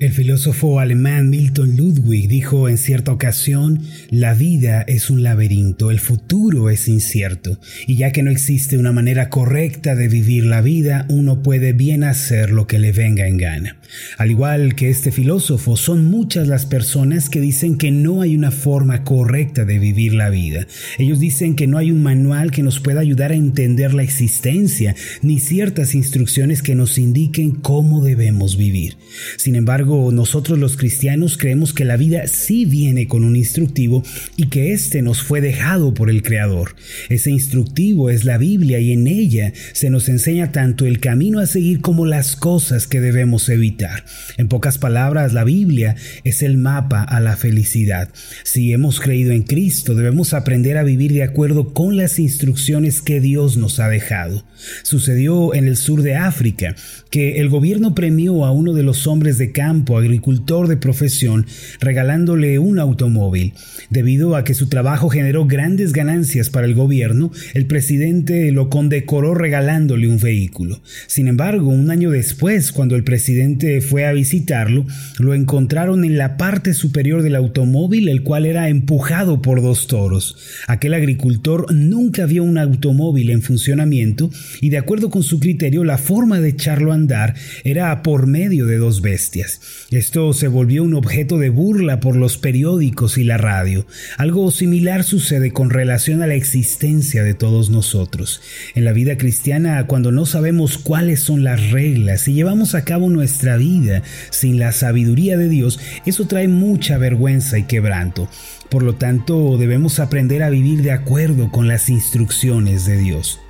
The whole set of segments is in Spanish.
El filósofo alemán Milton Ludwig dijo en cierta ocasión, la vida es un laberinto, el futuro es incierto, y ya que no existe una manera correcta de vivir la vida, uno puede bien hacer lo que le venga en gana. Al igual que este filósofo, son muchas las personas que dicen que no hay una forma correcta de vivir la vida. Ellos dicen que no hay un manual que nos pueda ayudar a entender la existencia, ni ciertas instrucciones que nos indiquen cómo debemos vivir. Sin embargo, nosotros los cristianos creemos que la vida sí viene con un instructivo y que éste nos fue dejado por el Creador. Ese instructivo es la Biblia y en ella se nos enseña tanto el camino a seguir como las cosas que debemos evitar. En pocas palabras, la Biblia es el mapa a la felicidad. Si hemos creído en Cristo, debemos aprender a vivir de acuerdo con las instrucciones que Dios nos ha dejado. Sucedió en el sur de África que el gobierno premió a uno de los hombres de campo agricultor de profesión, regalándole un automóvil. Debido a que su trabajo generó grandes ganancias para el gobierno, el presidente lo condecoró regalándole un vehículo. Sin embargo, un año después, cuando el presidente fue a visitarlo, lo encontraron en la parte superior del automóvil, el cual era empujado por dos toros. Aquel agricultor nunca vio un automóvil en funcionamiento y de acuerdo con su criterio, la forma de echarlo a andar era por medio de dos bestias. Esto se volvió un objeto de burla por los periódicos y la radio. Algo similar sucede con relación a la existencia de todos nosotros. En la vida cristiana, cuando no sabemos cuáles son las reglas y llevamos a cabo nuestra vida sin la sabiduría de Dios, eso trae mucha vergüenza y quebranto. Por lo tanto, debemos aprender a vivir de acuerdo con las instrucciones de Dios.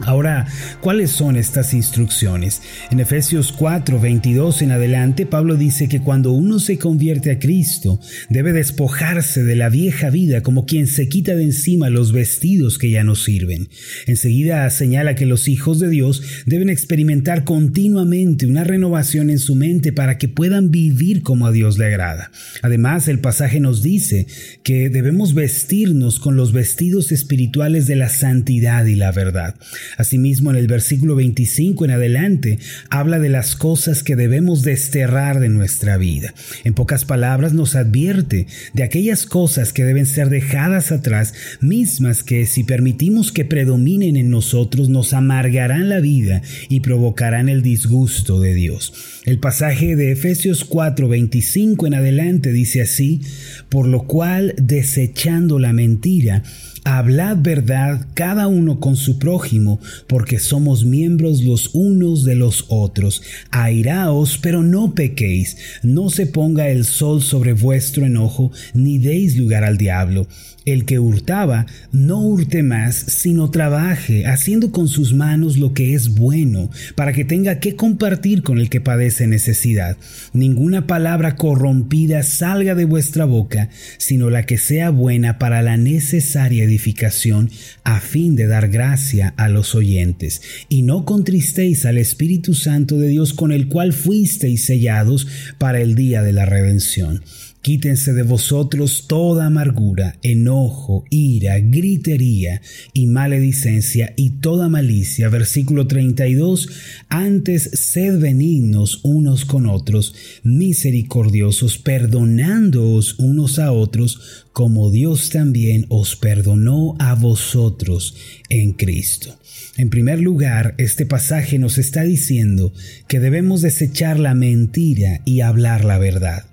Ahora, ¿cuáles son estas instrucciones? En Efesios 4, 22 en adelante, Pablo dice que cuando uno se convierte a Cristo, debe despojarse de la vieja vida como quien se quita de encima los vestidos que ya no sirven. Enseguida señala que los hijos de Dios deben experimentar continuamente una renovación en su mente para que puedan vivir como a Dios le agrada. Además, el pasaje nos dice que debemos vestirnos con los vestidos espirituales de la santidad y la verdad. Asimismo, en el versículo 25 en adelante, habla de las cosas que debemos desterrar de nuestra vida. En pocas palabras, nos advierte de aquellas cosas que deben ser dejadas atrás, mismas que si permitimos que predominen en nosotros, nos amargarán la vida y provocarán el disgusto de Dios. El pasaje de Efesios 4, 25 en adelante dice así, por lo cual, desechando la mentira, Hablad verdad cada uno con su prójimo, porque somos miembros los unos de los otros. Airaos, pero no pequéis. No se ponga el sol sobre vuestro enojo, ni deis lugar al diablo. El que hurtaba, no hurte más, sino trabaje, haciendo con sus manos lo que es bueno, para que tenga que compartir con el que padece necesidad. Ninguna palabra corrompida salga de vuestra boca, sino la que sea buena para la necesaria edificación, a fin de dar gracia a los oyentes. Y no contristéis al Espíritu Santo de Dios con el cual fuisteis sellados para el día de la redención. Quítense de vosotros toda amargura, enojo, ira, gritería y maledicencia y toda malicia. Versículo 32. Antes sed benignos unos con otros, misericordiosos, perdonándoos unos a otros, como Dios también os perdonó a vosotros en Cristo. En primer lugar, este pasaje nos está diciendo que debemos desechar la mentira y hablar la verdad.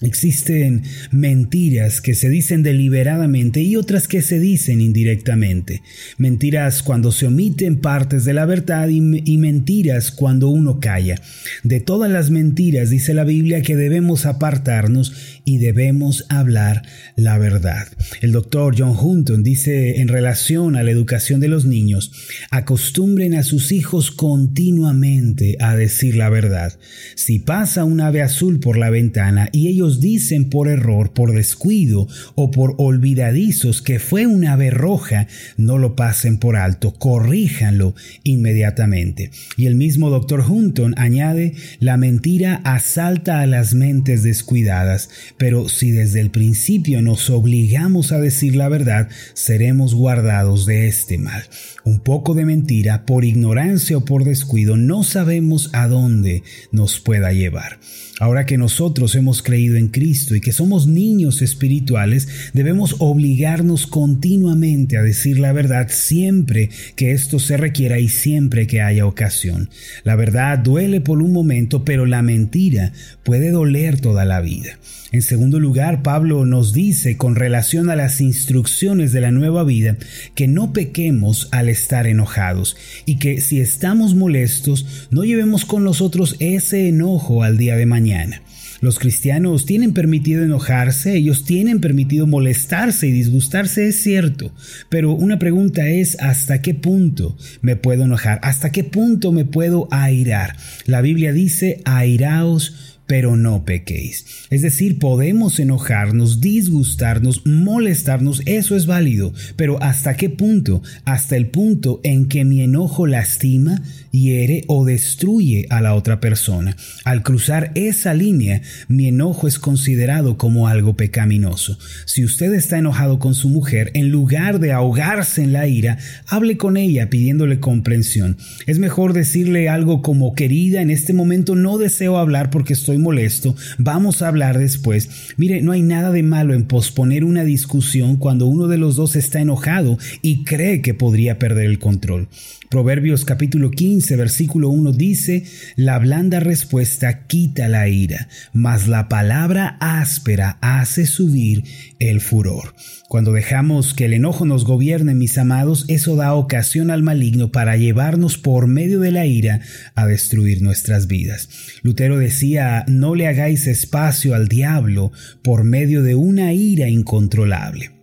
Existen mentiras que se dicen deliberadamente y otras que se dicen indirectamente. Mentiras cuando se omiten partes de la verdad y, mentiras cuando uno calla. De todas las mentiras dice la Biblia que debemos apartarnos y debemos hablar la verdad. El doctor John Hunton dice en relación a la educación de los niños, acostumbren a sus hijos continuamente a decir la verdad. Si pasa un ave azul por la ventana y ellos dicen por error, por descuido o por olvidadizos que fue una ave roja, no lo pasen por alto, corríjanlo inmediatamente. Y el mismo doctor Hunton añade, la mentira asalta a las mentes descuidadas, pero si desde el principio nos obligamos a decir la verdad, seremos guardados de este mal. Un poco de mentira, por ignorancia o por descuido, no sabemos a dónde nos pueda llevar. Ahora que nosotros hemos creído en Cristo y que somos niños espirituales, debemos obligarnos continuamente a decir la verdad siempre que esto se requiera y siempre que haya ocasión. La verdad duele por un momento, pero la mentira puede doler toda la vida. En segundo lugar, Pablo nos dice con relación a las instrucciones de la nueva vida que no pequemos al estar enojados y que si estamos molestos no llevemos con nosotros ese enojo al día de mañana. Los cristianos tienen permitido enojarse, ellos tienen permitido molestarse y disgustarse, es cierto, pero una pregunta es ¿hasta qué punto me puedo enojar? ¿Hasta qué punto me puedo airar? La Biblia dice, airaos pero no pequéis. Es decir, podemos enojarnos, disgustarnos, molestarnos, eso es válido, pero ¿hasta qué punto? Hasta el punto en que mi enojo lastima, hiere o destruye a la otra persona. Al cruzar esa línea, mi enojo es considerado como algo pecaminoso. Si usted está enojado con su mujer, en lugar de ahogarse en la ira, hable con ella pidiéndole comprensión. Es mejor decirle algo como querida, en este momento no deseo hablar porque estoy molesto, vamos a hablar después. Mire, no hay nada de malo en posponer una discusión cuando uno de los dos está enojado y cree que podría perder el control. Proverbios capítulo 15, versículo 1 dice, La blanda respuesta quita la ira, mas la palabra áspera hace subir el furor. Cuando dejamos que el enojo nos gobierne, mis amados, eso da ocasión al maligno para llevarnos por medio de la ira a destruir nuestras vidas. Lutero decía, no le hagáis espacio al diablo por medio de una ira incontrolable.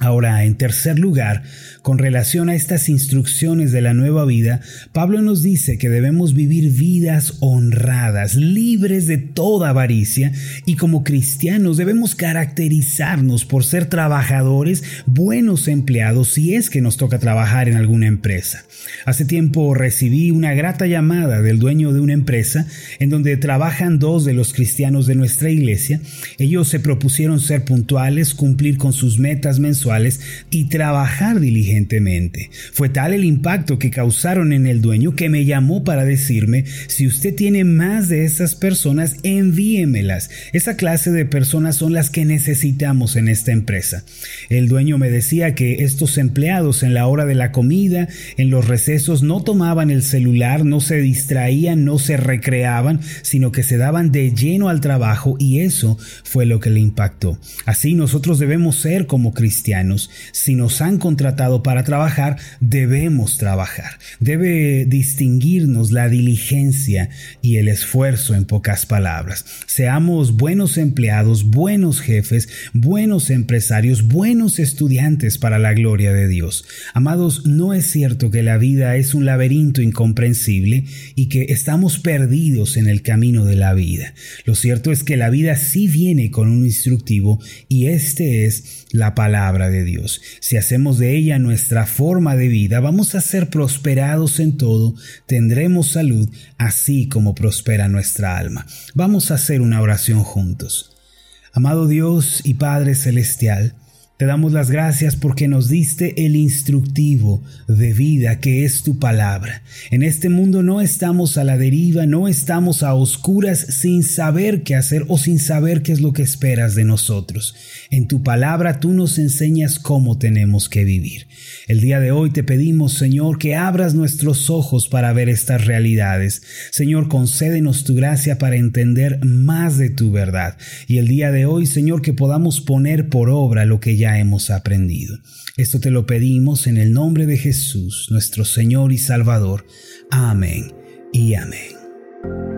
Ahora, en tercer lugar, con relación a estas instrucciones de la nueva vida, Pablo nos dice que debemos vivir vidas honradas, libres de toda avaricia, y como cristianos debemos caracterizarnos por ser trabajadores, buenos empleados, si es que nos toca trabajar en alguna empresa. Hace tiempo recibí una grata llamada del dueño de una empresa en donde trabajan dos de los cristianos de nuestra iglesia. Ellos se propusieron ser puntuales, cumplir con sus metas mensuales, y trabajar diligentemente. Fue tal el impacto que causaron en el dueño que me llamó para decirme, si usted tiene más de esas personas, envíemelas. Esa clase de personas son las que necesitamos en esta empresa. El dueño me decía que estos empleados en la hora de la comida, en los recesos, no tomaban el celular, no se distraían, no se recreaban, sino que se daban de lleno al trabajo y eso fue lo que le impactó. Así nosotros debemos ser como cristianos si nos han contratado para trabajar, debemos trabajar. Debe distinguirnos la diligencia y el esfuerzo en pocas palabras. Seamos buenos empleados, buenos jefes, buenos empresarios, buenos estudiantes para la gloria de Dios. Amados, no es cierto que la vida es un laberinto incomprensible y que estamos perdidos en el camino de la vida. Lo cierto es que la vida sí viene con un instructivo y este es la palabra de Dios. Si hacemos de ella nuestra forma de vida, vamos a ser prosperados en todo, tendremos salud, así como prospera nuestra alma. Vamos a hacer una oración juntos. Amado Dios y Padre Celestial, te damos las gracias porque nos diste el instructivo de vida que es tu palabra. En este mundo no estamos a la deriva, no estamos a oscuras sin saber qué hacer o sin saber qué es lo que esperas de nosotros. En tu palabra tú nos enseñas cómo tenemos que vivir. El día de hoy te pedimos, Señor, que abras nuestros ojos para ver estas realidades. Señor, concédenos tu gracia para entender más de tu verdad. Y el día de hoy, Señor, que podamos poner por obra lo que hemos aprendido. Esto te lo pedimos en el nombre de Jesús, nuestro Señor y Salvador. Amén y amén.